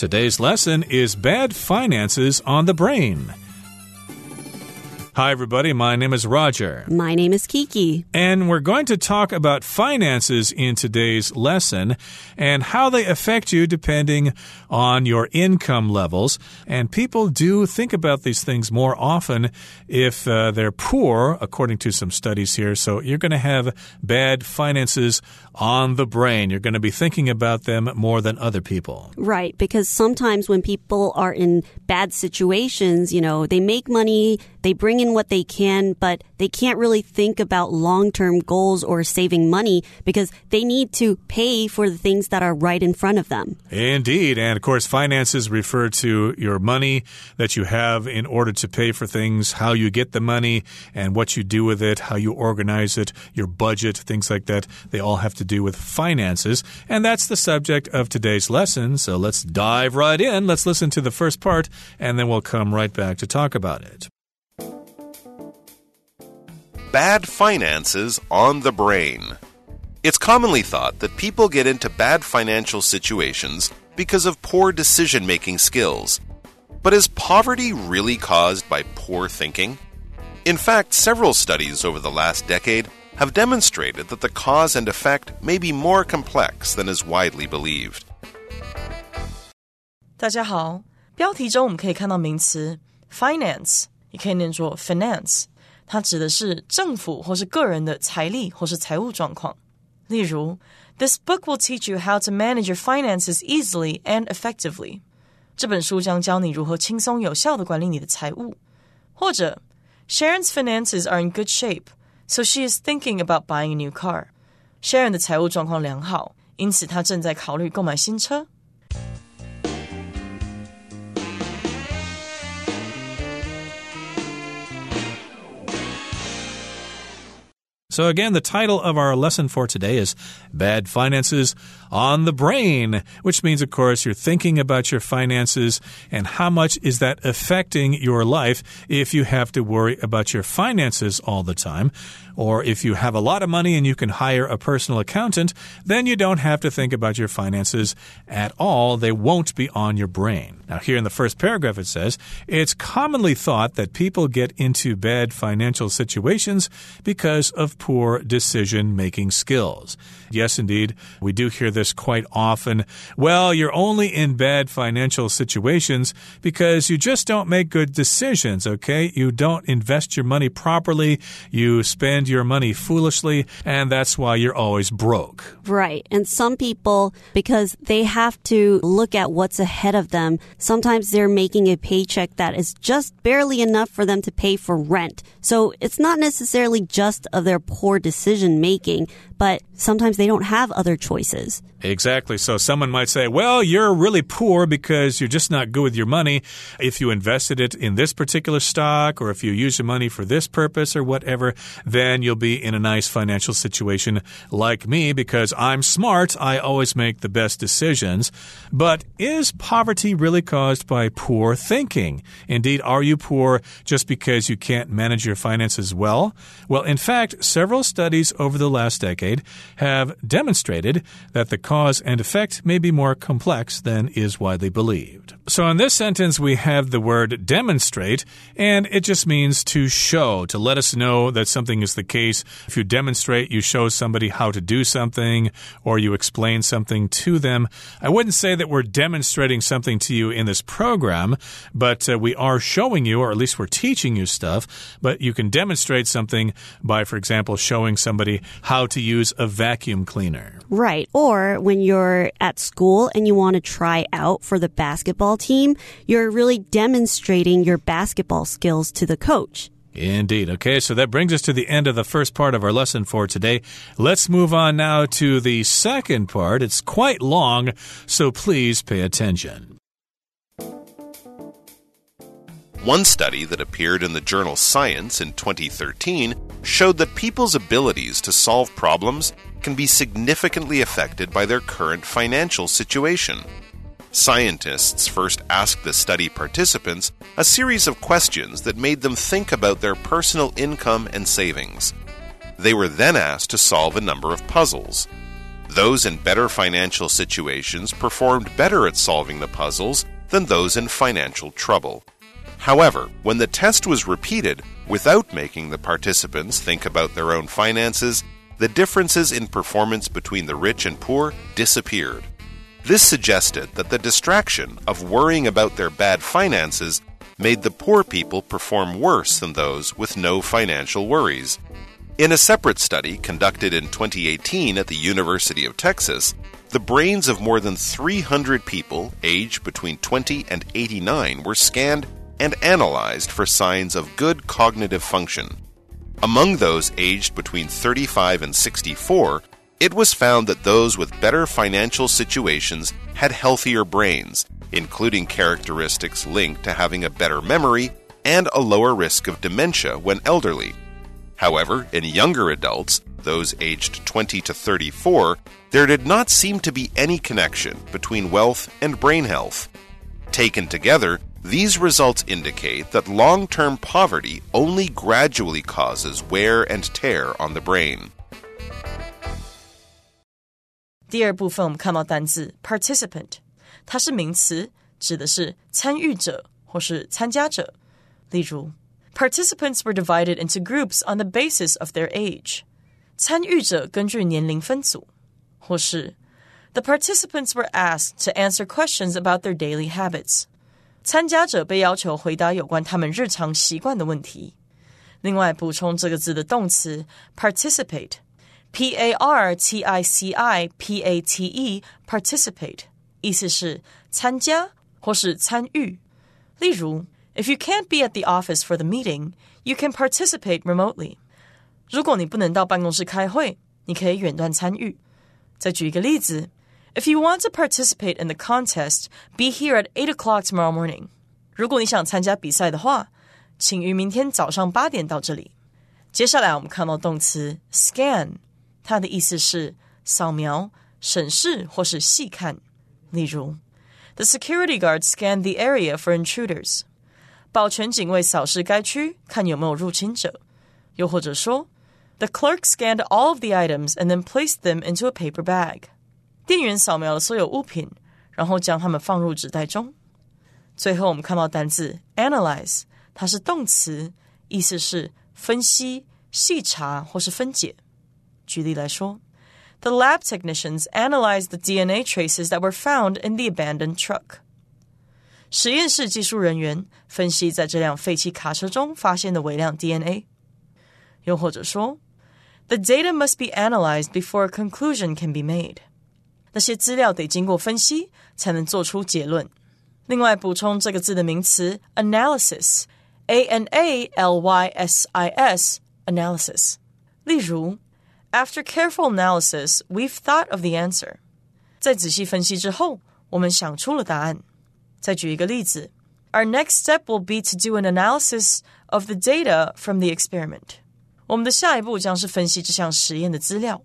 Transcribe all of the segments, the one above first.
Today's lesson is Bad Finances on the Brain. Hi, everybody. My name is Roger. My name is Kiki. And we're going to talk about finances in today's lesson and how they affect you depending on your income levels. And people do think about these things more often if uh, they're poor, according to some studies here. So you're going to have bad finances on the brain. You're going to be thinking about them more than other people. Right. Because sometimes when people are in bad situations, you know, they make money, they bring in what they can, but they can't really think about long term goals or saving money because they need to pay for the things that are right in front of them. Indeed. And of course, finances refer to your money that you have in order to pay for things, how you get the money, and what you do with it, how you organize it, your budget, things like that. They all have to do with finances. And that's the subject of today's lesson. So let's dive right in. Let's listen to the first part, and then we'll come right back to talk about it Bad finances on the brain. It's commonly thought that people get into bad financial situations because of poor decision making skills. But is poverty really caused by poor thinking? In fact, several studies over the last decade have demonstrated that the cause and effect may be more complex than is widely believed. 大家好，标题中我们可以看到名词 finance，也可以念作 finance。 它指的是政府或是个人的财力或是财务状况。例如，This book will teach you how to manage your finances easily and effectively。这本书将教你如何轻松有效的管理你的财务。或者，Sharon's finances are in good shape, so she is thinking about buying a new car。Sharon 的财务状况良好，因此她正在考虑购买新车。 So, again, the title of our lesson for today is Bad Finances on the Brain, which means, of course, you're thinking about your finances and how much is that affecting your life if you have to worry about your finances all the time. Or if you have a lot of money and you can hire a personal accountant, then you don't have to think about your finances at all. They won't be on your brain. Now, here in the first paragraph, it says it's commonly thought that people get into bad financial situations because of poor decision making skills. Yes, indeed, we do hear this quite often. Well, you're only in bad financial situations because you just don't make good decisions, okay? You don't invest your money properly, you spend your money foolishly, and that's why you're always broke. Right. And some people, because they have to look at what's ahead of them, sometimes they're making a paycheck that is just barely enough for them to pay for rent. So it's not necessarily just of their poor decision making, but sometimes they don't have other choices. Exactly. So someone might say, well, you're really poor because you're just not good with your money. If you invested it in this particular stock or if you use your money for this purpose or whatever, then you'll be in a nice financial situation like me because I'm smart. I always make the best decisions. But is poverty really caused by poor thinking? Indeed, are you poor just because you can't manage your finances well? Well, in fact, several studies over the last decade decade have demonstrated that the cause and effect may be more complex than is widely believed. So, in this sentence, we have the word demonstrate, and it just means to show, to let us know that something is the case. If you demonstrate, you show somebody how to do something, or you explain something to them. I wouldn't say that we're demonstrating something to you in this program, but uh, we are showing you, or at least we're teaching you stuff. But you can demonstrate something by, for example, showing somebody how to use use a vacuum cleaner. Right. Or when you're at school and you want to try out for the basketball team, you're really demonstrating your basketball skills to the coach. Indeed. Okay, so that brings us to the end of the first part of our lesson for today. Let's move on now to the second part. It's quite long, so please pay attention. One study that appeared in the journal Science in 2013 showed that people's abilities to solve problems can be significantly affected by their current financial situation. Scientists first asked the study participants a series of questions that made them think about their personal income and savings. They were then asked to solve a number of puzzles. Those in better financial situations performed better at solving the puzzles than those in financial trouble. However, when the test was repeated without making the participants think about their own finances, the differences in performance between the rich and poor disappeared. This suggested that the distraction of worrying about their bad finances made the poor people perform worse than those with no financial worries. In a separate study conducted in 2018 at the University of Texas, the brains of more than 300 people aged between 20 and 89 were scanned and analyzed for signs of good cognitive function. Among those aged between 35 and 64, it was found that those with better financial situations had healthier brains, including characteristics linked to having a better memory and a lower risk of dementia when elderly. However, in younger adults, those aged 20 to 34, there did not seem to be any connection between wealth and brain health. Taken together, these results indicate that long term poverty only gradually causes wear and tear on the brain. 第二部分我们看到单字 participant，它是名词，指的是参与者或是参加者。例如，Participants were divided into groups on the basis of their age。参与者根据年龄分组，或是 The participants were asked to answer questions about their daily habits。 参加者被要求回答有关他们日常习惯的问题。另外，补充这个字的动词 participate，p a r t i c i p a t e，participate，意思是参加或是参与。例如，If you can't be at the office for the meeting, you can participate remotely。如果你不能到办公室开会，你可以远端参与。再举一个例子。If you want to participate in the contest, be here at eight o'clock tomorrow morning. 如果你想参加比赛的话，请于明天早上八点到这里。接下来我们看到动词 scan，它的意思是扫描、审视或是细看。例如，The security guard scanned the area for intruders。保全警卫扫视该区，看有没有入侵者。又或者说，The clerk scanned all of the items and then placed them into a paper bag。 店员扫描了所有物品，然后将它们放入纸袋中。最后，我们看到单字 analyze，它是动词，意思是分析、细查或是分解。举例来说，The lab technicians analyzed the DNA traces that were found in the abandoned truck。实验室技术人员分析在这辆废弃卡车中发现的微量 DNA。又或者说，The data must be analyzed before a conclusion can be made。 那些资料得经过分析才能做出结论。另外，补充这个字的名词 analysis，a n a l y s i s，analysis。例如，After careful analysis, we've thought of the answer。在仔细分析之后，我们想出了答案。再举一个例子，Our next step will be to do an analysis of the data from the experiment。我们的下一步将是分析这项实验的资料。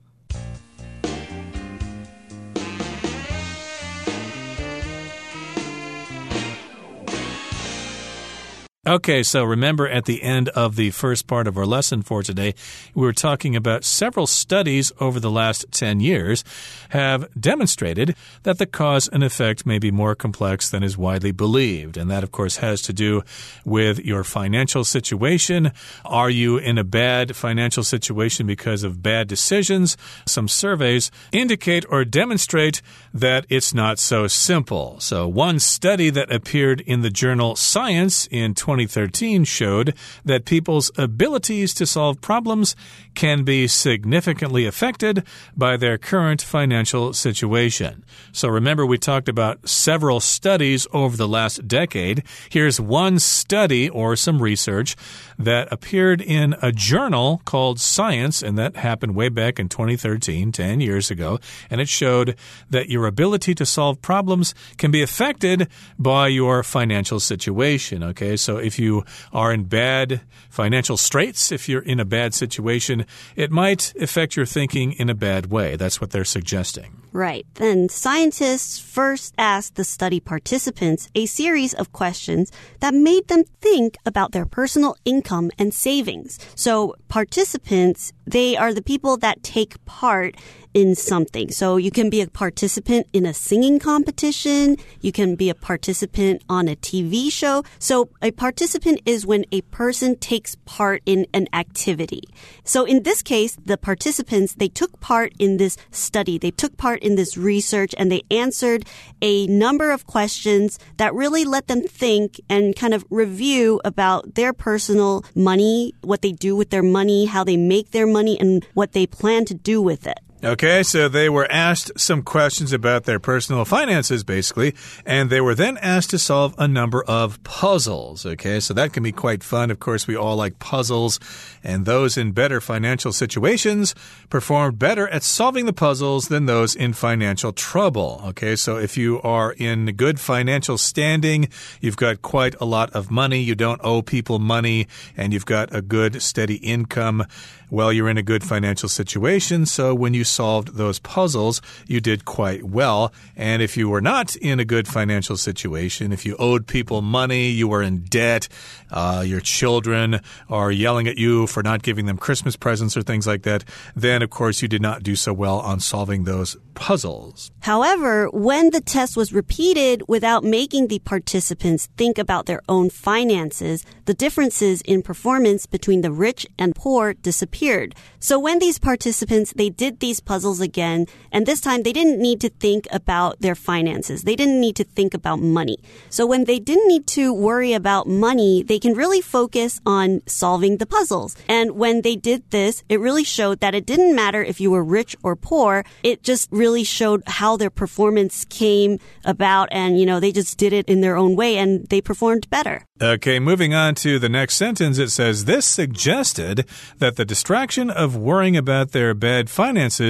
Okay, so remember at the end of the first part of our lesson for today, we were talking about several studies over the last 10 years have demonstrated that the cause and effect may be more complex than is widely believed. And that, of course, has to do with your financial situation. Are you in a bad financial situation because of bad decisions? Some surveys indicate or demonstrate that it's not so simple. So, one study that appeared in the journal Science in 20 2013 showed that people's abilities to solve problems can be significantly affected by their current financial situation. So remember, we talked about several studies over the last decade. Here's one study or some research that appeared in a journal called Science, and that happened way back in 2013, 10 years ago. And it showed that your ability to solve problems can be affected by your financial situation. Okay, so if you are in bad financial straits, if you're in a bad situation, it might affect your thinking in a bad way. That's what they're suggesting. Right. Then scientists first asked the study participants a series of questions that made them think about their personal income and savings. So participants, they are the people that take part in something. So you can be a participant in a singing competition. You can be a participant on a TV show. So a participant is when a person takes part in an activity. So in this case, the participants, they took part in this study. They took part in this research and they answered a number of questions that really let them think and kind of review about their personal money, what they do with their money, how they make their money, and what they plan to do with it. Okay, so they were asked some questions about their personal finances, basically, and they were then asked to solve a number of puzzles. Okay, so that can be quite fun. Of course, we all like puzzles, and those in better financial situations performed better at solving the puzzles than those in financial trouble. Okay, so if you are in good financial standing, you've got quite a lot of money, you don't owe people money, and you've got a good, steady income well, you're in a good financial situation, so when you solved those puzzles, you did quite well. And if you were not in a good financial situation, if you owed people money, you were in debt, uh, your children are yelling at you for not giving them Christmas presents or things like that, then of course you did not do so well on solving those puzzles. However, when the test was repeated without making the participants think about their own finances, the differences in performance between the rich and poor disappeared. So when these participants, they did these puzzles again, and this time they didn't need to think about their finances. They didn't need to think about money. So when they didn't need to worry about money, they can really focus on solving the puzzles. And when they did this, it really showed that it didn't matter if you were rich or poor. It just really showed how their performance came about. And, you know, they just did it in their own way and they performed better. Okay, moving on to the next sentence, it says this suggested that the distraction of worrying about their bad finances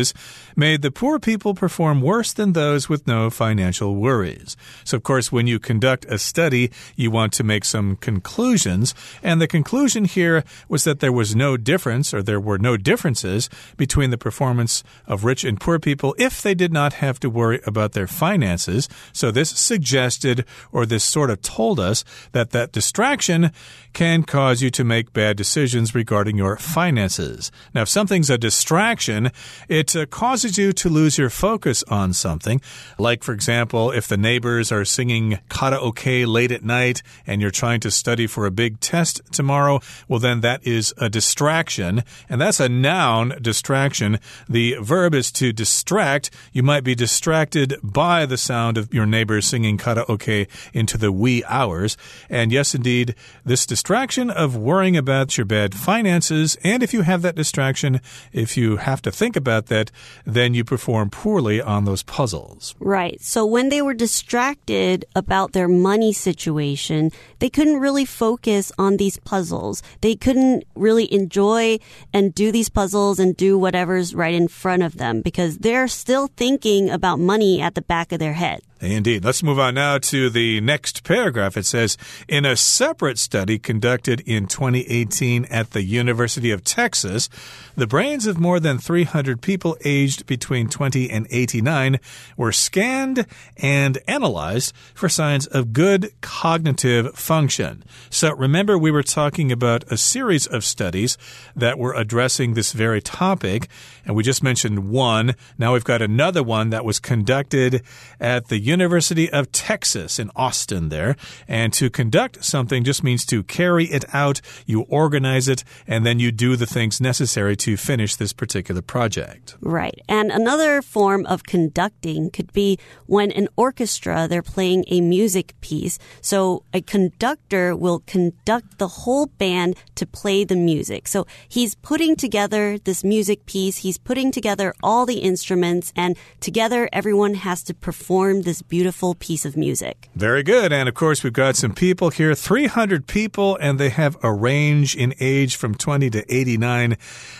made the poor people perform worse than those with no financial worries. So, of course, when you conduct a study, you want to make some conclusions. And the conclusion here was that there was no difference, or there were no differences between the performance of rich and poor people if they did not have to worry about their finances. So, this suggested, or this sort of told us, that that distraction can cause you to make bad decisions regarding your finances. Now, if something's a distraction, it uh, causes you to lose your focus on something. Like, for example, if the neighbors are singing karaoke late at night and you're trying to study for a big test tomorrow, well, then that is a distraction. And that's a noun distraction. The verb is to distract. You might be distracted by the sound of your neighbors singing karaoke into the wee hours. And yes, indeed, this distraction of worrying about your bad finances, and if you have that distraction, if you have to think about that, then you perform poorly on those puzzles. Right. So when they were distracted about their money situation, they couldn't really focus on these puzzles. They couldn't really enjoy and do these puzzles and do whatever's right in front of them because they're still thinking about money at the back of their head. Indeed. Let's move on now to the next paragraph. It says In a separate study conducted in 2018 at the University of Texas, the brains of more than 300 people aged between 20 and 89 were scanned and analyzed for signs of good cognitive function. So remember, we were talking about a series of studies that were addressing this very topic, and we just mentioned one. Now we've got another one that was conducted at the University of Texas in Austin there. And to conduct something just means to carry it out, you organize it, and then you do the things necessary to finish this particular project. Right. And another form of conducting could be when an orchestra they're playing a music piece. So a conductor will conduct the whole band to play the music. So he's putting together this music piece, he's putting together all the instruments, and together everyone has to perform this beautiful piece of music. Very good. And of course, we've got some people here 300 people, and they have a range in age from 20 to 89.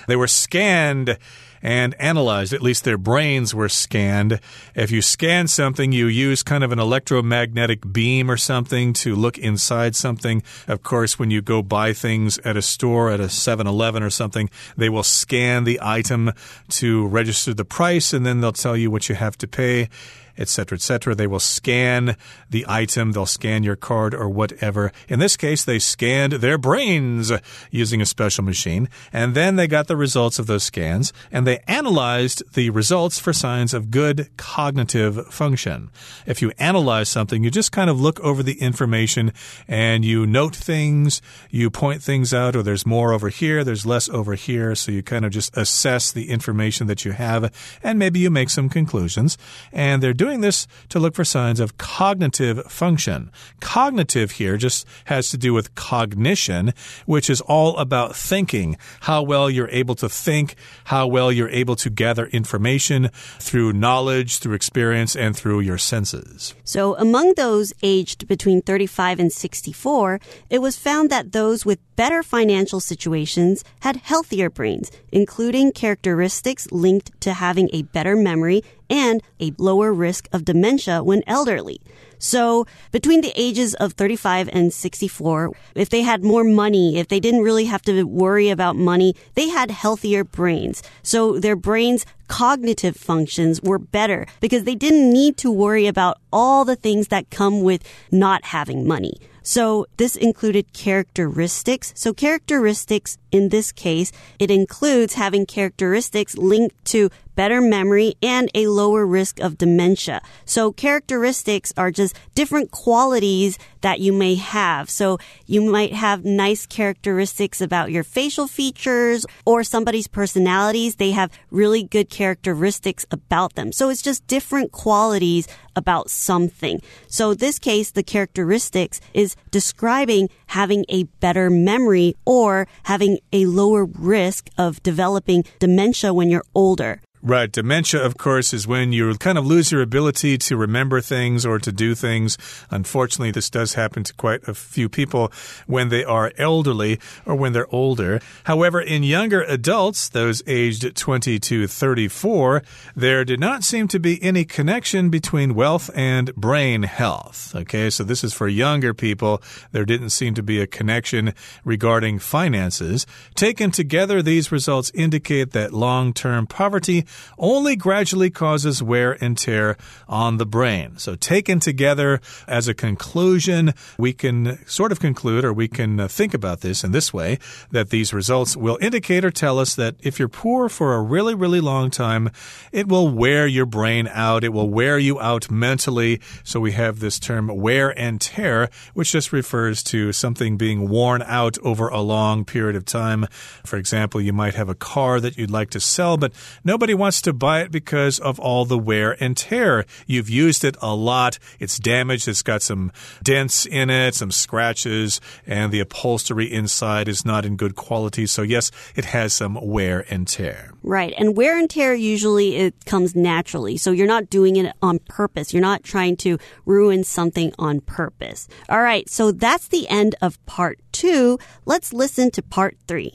They were scanned and analyzed. At least their brains were scanned. If you scan something, you use kind of an electromagnetic beam or something to look inside something. Of course, when you go buy things at a store, at a 7 Eleven or something, they will scan the item to register the price and then they'll tell you what you have to pay. Etc., etc. They will scan the item, they'll scan your card or whatever. In this case, they scanned their brains using a special machine, and then they got the results of those scans and they analyzed the results for signs of good cognitive function. If you analyze something, you just kind of look over the information and you note things, you point things out, or there's more over here, there's less over here, so you kind of just assess the information that you have and maybe you make some conclusions. And they're doing this to look for signs of cognitive function. Cognitive here just has to do with cognition, which is all about thinking, how well you're able to think, how well you're able to gather information through knowledge, through experience, and through your senses. So, among those aged between 35 and 64, it was found that those with better financial situations had healthier brains, including characteristics linked to having a better memory and a lower risk of dementia when elderly. So between the ages of 35 and 64, if they had more money, if they didn't really have to worry about money, they had healthier brains. So their brains cognitive functions were better because they didn't need to worry about all the things that come with not having money. So this included characteristics. So characteristics in this case, it includes having characteristics linked to better memory and a lower risk of dementia. So characteristics are just different qualities that you may have. So you might have nice characteristics about your facial features or somebody's personalities. They have really good characteristics about them. So it's just different qualities about something. So this case, the characteristics is describing having a better memory or having a lower risk of developing dementia when you're older. Right. Dementia, of course, is when you kind of lose your ability to remember things or to do things. Unfortunately, this does happen to quite a few people when they are elderly or when they're older. However, in younger adults, those aged 20 to 34, there did not seem to be any connection between wealth and brain health. Okay, so this is for younger people. There didn't seem to be a connection regarding finances. Taken together, these results indicate that long term poverty only gradually causes wear and tear on the brain. So, taken together as a conclusion, we can sort of conclude or we can uh, think about this in this way that these results will indicate or tell us that if you're poor for a really, really long time, it will wear your brain out. It will wear you out mentally. So, we have this term wear and tear, which just refers to something being worn out over a long period of time. For example, you might have a car that you'd like to sell, but nobody wants wants to buy it because of all the wear and tear. You've used it a lot. It's damaged. It's got some dents in it, some scratches, and the upholstery inside is not in good quality. So yes, it has some wear and tear. Right. And wear and tear usually it comes naturally. So you're not doing it on purpose. You're not trying to ruin something on purpose. All right. So that's the end of part two. Let's listen to part three.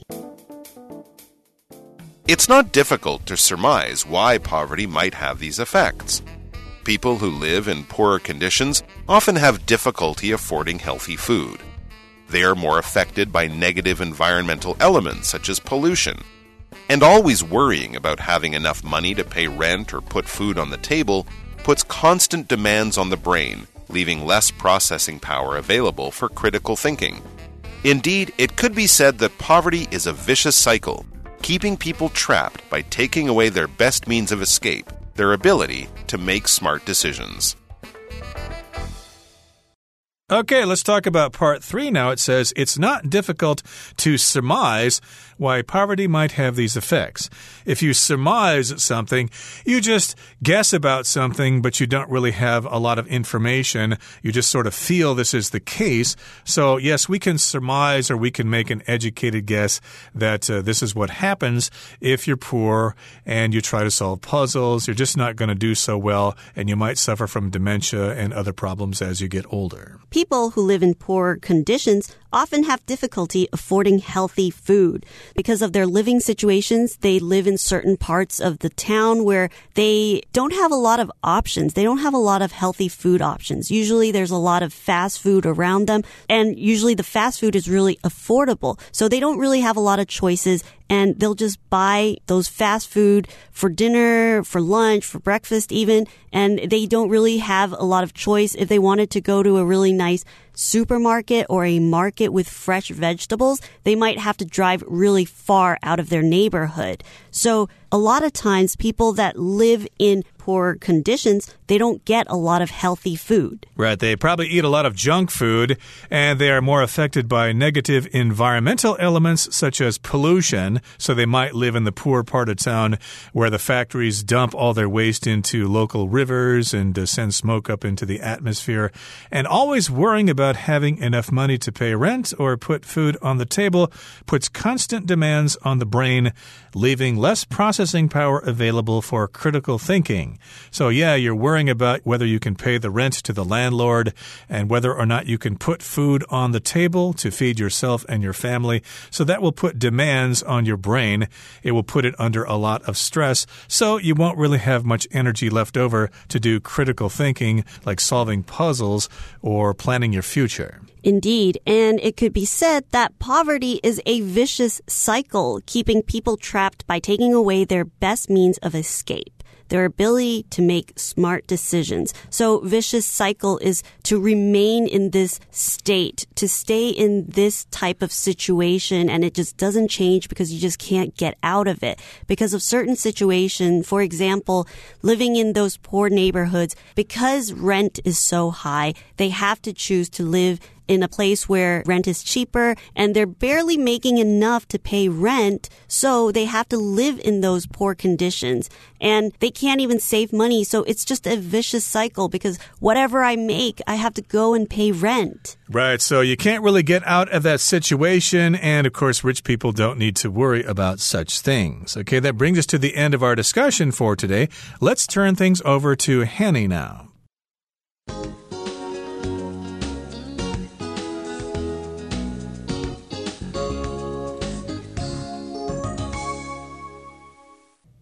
It's not difficult to surmise why poverty might have these effects. People who live in poorer conditions often have difficulty affording healthy food. They are more affected by negative environmental elements such as pollution. And always worrying about having enough money to pay rent or put food on the table puts constant demands on the brain, leaving less processing power available for critical thinking. Indeed, it could be said that poverty is a vicious cycle keeping people trapped by taking away their best means of escape, their ability to make smart decisions. Okay, let's talk about part three now. It says it's not difficult to surmise why poverty might have these effects. If you surmise something, you just guess about something, but you don't really have a lot of information. You just sort of feel this is the case. So, yes, we can surmise or we can make an educated guess that uh, this is what happens if you're poor and you try to solve puzzles. You're just not going to do so well, and you might suffer from dementia and other problems as you get older. People who live in poor conditions often have difficulty affording healthy food. Because of their living situations, they live in certain parts of the town where they don't have a lot of options. They don't have a lot of healthy food options. Usually there's a lot of fast food around them and usually the fast food is really affordable. So they don't really have a lot of choices and they'll just buy those fast food for dinner, for lunch, for breakfast even, and they don't really have a lot of choice if they wanted to go to a really nice supermarket or a market with fresh vegetables, they might have to drive really far out of their neighborhood. So a lot of times people that live in poor conditions, they don't get a lot of healthy food. Right. They probably eat a lot of junk food and they are more affected by negative environmental elements such as pollution. So they might live in the poor part of town where the factories dump all their waste into local rivers and uh, send smoke up into the atmosphere. And always worrying about having enough money to pay rent or put food on the table puts constant demands on the brain, leaving less processing power available for critical thinking. So, yeah, you're worrying about whether you can pay the rent to the landlord and whether or not you can put food on the table to feed yourself and your family. So, that will put demands on your brain. It will put it under a lot of stress. So, you won't really have much energy left over to do critical thinking like solving puzzles or planning your future. Indeed, and it could be said that poverty is a vicious cycle, keeping people trapped by taking away their best means of escape their ability to make smart decisions. So vicious cycle is to remain in this state, to stay in this type of situation and it just doesn't change because you just can't get out of it because of certain situation. For example, living in those poor neighborhoods, because rent is so high, they have to choose to live in a place where rent is cheaper and they're barely making enough to pay rent. So they have to live in those poor conditions and they can't even save money. So it's just a vicious cycle because whatever I make, I have to go and pay rent. Right. So you can't really get out of that situation. And of course, rich people don't need to worry about such things. Okay. That brings us to the end of our discussion for today. Let's turn things over to Hanny now.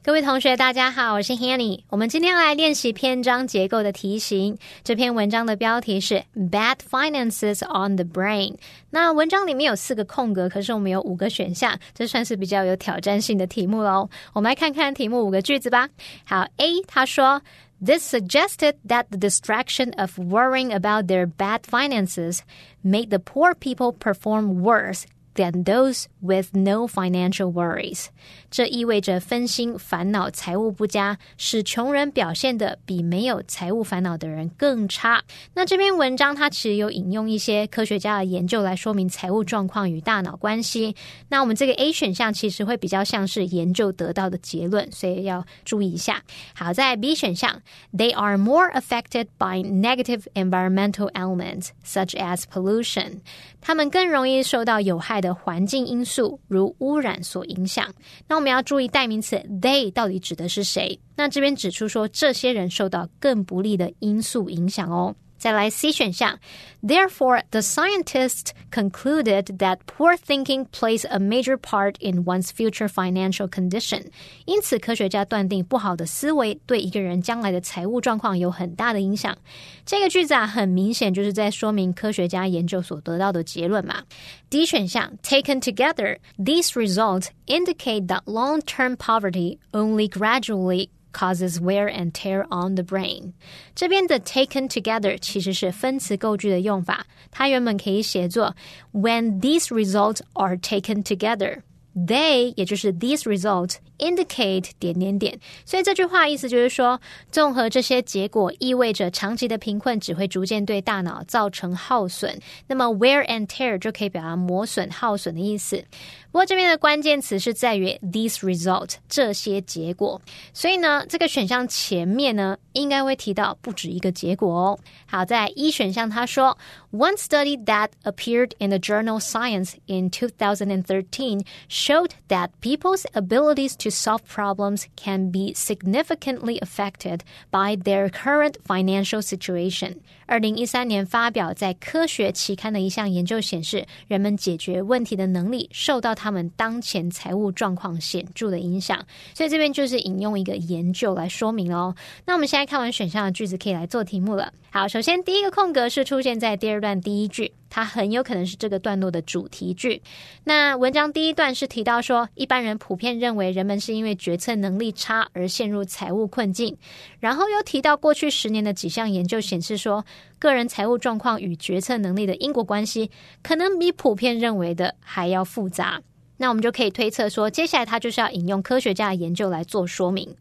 各位同学，大家好，我是 Hanny。我们今天来练习篇章结构的题型。这篇文章的标题是 "Bad Finances on the Brain"。那文章里面有四个空格，可是我们有五个选项，这算是比较有挑战性的题目喽。我们来看看题目五个句子吧。好，A 他说。This suggested that the distraction of worrying about their bad finances made the poor people perform worse than those with no financial worries。 这意味着分心、烦恼、财务不佳，使穷人表现的比没有财务烦恼的人更差。那这篇文章它其实有引用一些科学家的研究来说明财务状况与大脑关系。那我们这个 A 选项其实会比较像是研究得到的结论，所以要注意一下。好在 B 选项，They are more affected by negative environmental elements such as pollution。他们更容易受到有害的环境因素，如污染所影响。那我们要注意代名词 they 到底指的是谁？那这边指出说，这些人受到更不利的因素影响哦。再来 C 选项，Therefore, the scientists concluded that poor thinking plays a major part in one's future financial condition。因此，科学家断定不好的思维对一个人将来的财务状况有很大的影响。这个句子啊，很明显就是在说明科学家研究所得到的结论嘛。D 选项，Taken together, these results indicate that long-term poverty only gradually causes wear and tear on the brain。这边的 taken together 其实是分词构句的用法，它原本可以写作 when these results are taken together。They 也就是 these results indicate 点点点，所以这句话意思就是说，综合这些结果，意味着长期的贫困只会逐渐对大脑造成耗损。那么 wear and tear 就可以表达磨损、耗损的意思。 不过这边的关键词是在于 these result 这些结果，所以呢，这个选项前面呢应该会提到不止一个结果哦。好，在一选项他说，One study that appeared in the journal Science in 2013 showed that people's abilities to solve problems can be significantly affected by their current financial situation。二零一三年发表在科学期刊的一项研究显示，人们解决问题的能力受到 他们当前财务状况显著的影响。所以这边就是引用一个研究来说明哦。那我们现在看完选项的句子，可以来做题目了。好，首先第一个空格是出现在第二段第一句。它很有可能是这个段落的主题句。那文章第一段是提到说，一般人普遍认为人们是因为决策能力差而陷入财务困境。然后又提到过去十年的几项研究显示说，个人财务状况与决策能力的因果关系可能比普遍认为的还要复杂。那我们就可以推测说，接下来他就是要引用科学家的研究来做说明。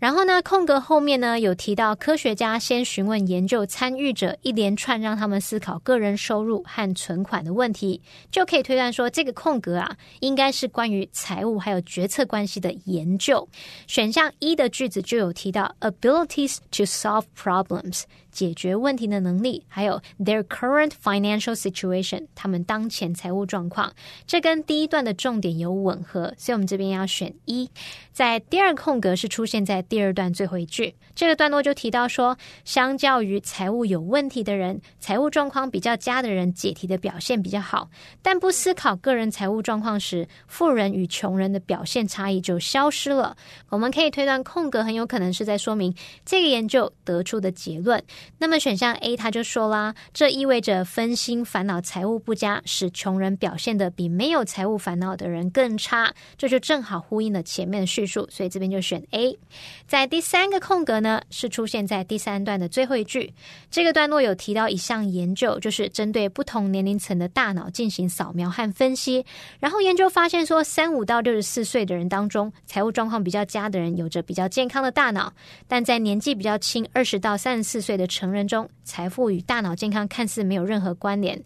然后呢，空格后面呢有提到科学家先询问研究参与者一连串让他们思考个人收入和存款的问题，就可以推断说这个空格啊应该是关于财务还有决策关系的研究。选项一的句子就有提到 abilities to solve problems。解决问题的能力，还有 their current financial situation，他们当前财务状况，这跟第一段的重点有吻合，所以我们这边要选一。在第二空格是出现在第二段最后一句，这个段落就提到说，相较于财务有问题的人，财务状况比较佳的人解题的表现比较好，但不思考个人财务状况时，富人与穷人的表现差异就消失了。我们可以推断空格很有可能是在说明这个研究得出的结论。那么选项 A 他就说啦，这意味着分心、烦恼财务不佳，使穷人表现的比没有财务烦恼的人更差，这就正好呼应了前面的叙述，所以这边就选 A。在第三个空格呢，是出现在第三段的最后一句，这个段落有提到一项研究，就是针对不同年龄层的大脑进行扫描和分析，然后研究发现说，三五到六十四岁的人当中，财务状况比较佳的人有着比较健康的大脑，但在年纪比较轻，二十到三十四岁的成人中，财富与大脑健康看似没有任何关联。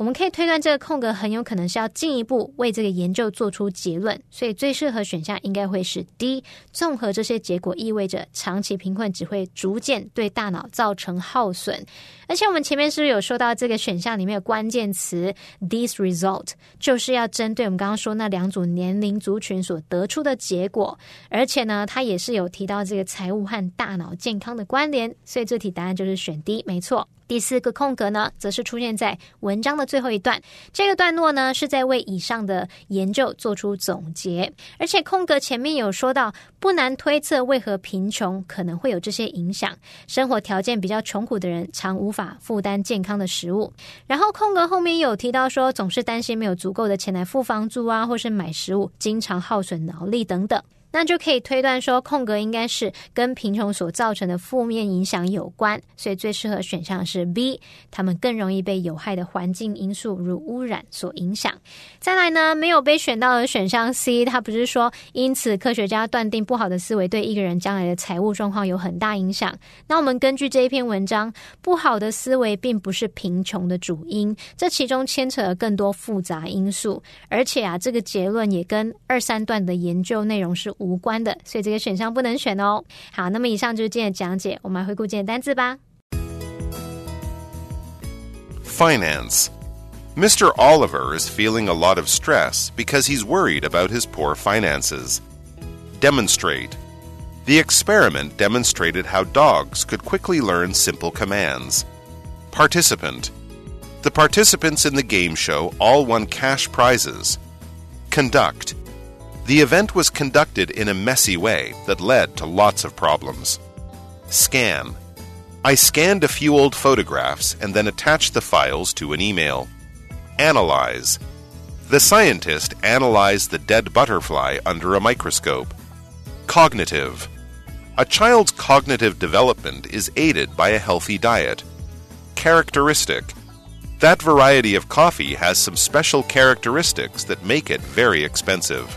我们可以推断这个空格很有可能是要进一步为这个研究做出结论，所以最适合选项应该会是 D。综合这些结果，意味着长期贫困只会逐渐对大脑造成耗损。而且我们前面是不是有说到这个选项里面的关键词 “this result”，就是要针对我们刚刚说那两组年龄族群所得出的结果。而且呢，它也是有提到这个财务和大脑健康的关联，所以这题答案就是选 D，没错。第四个空格呢，则是出现在文章的最后一段。这个段落呢，是在为以上的研究做出总结。而且空格前面有说到，不难推测为何贫穷可能会有这些影响。生活条件比较穷苦的人，常无法负担健康的食物。然后空格后面有提到说，总是担心没有足够的钱来付房租啊，或是买食物，经常耗损脑力等等。那就可以推断说，空格应该是跟贫穷所造成的负面影响有关，所以最适合选项是 B。他们更容易被有害的环境因素如污染所影响。再来呢，没有被选到的选项 C，它不是说因此科学家断定不好的思维对一个人将来的财务状况有很大影响。那我们根据这一篇文章，不好的思维并不是贫穷的主因，这其中牵扯了更多复杂因素，而且啊，这个结论也跟二三段的研究内容是。无关的，所以这个选项不能选哦。好，那么以上就是今天的讲解，我们来回顾今天的单词吧。Finance. Mr. Oliver is feeling a lot of stress because he's worried about his poor finances. Demonstrate. The experiment demonstrated how dogs could quickly learn simple commands. Participant. The participants in the game show all won cash prizes. Conduct. The event was conducted in a messy way that led to lots of problems. Scan. I scanned a few old photographs and then attached the files to an email. Analyze. The scientist analyzed the dead butterfly under a microscope. Cognitive. A child's cognitive development is aided by a healthy diet. Characteristic. That variety of coffee has some special characteristics that make it very expensive.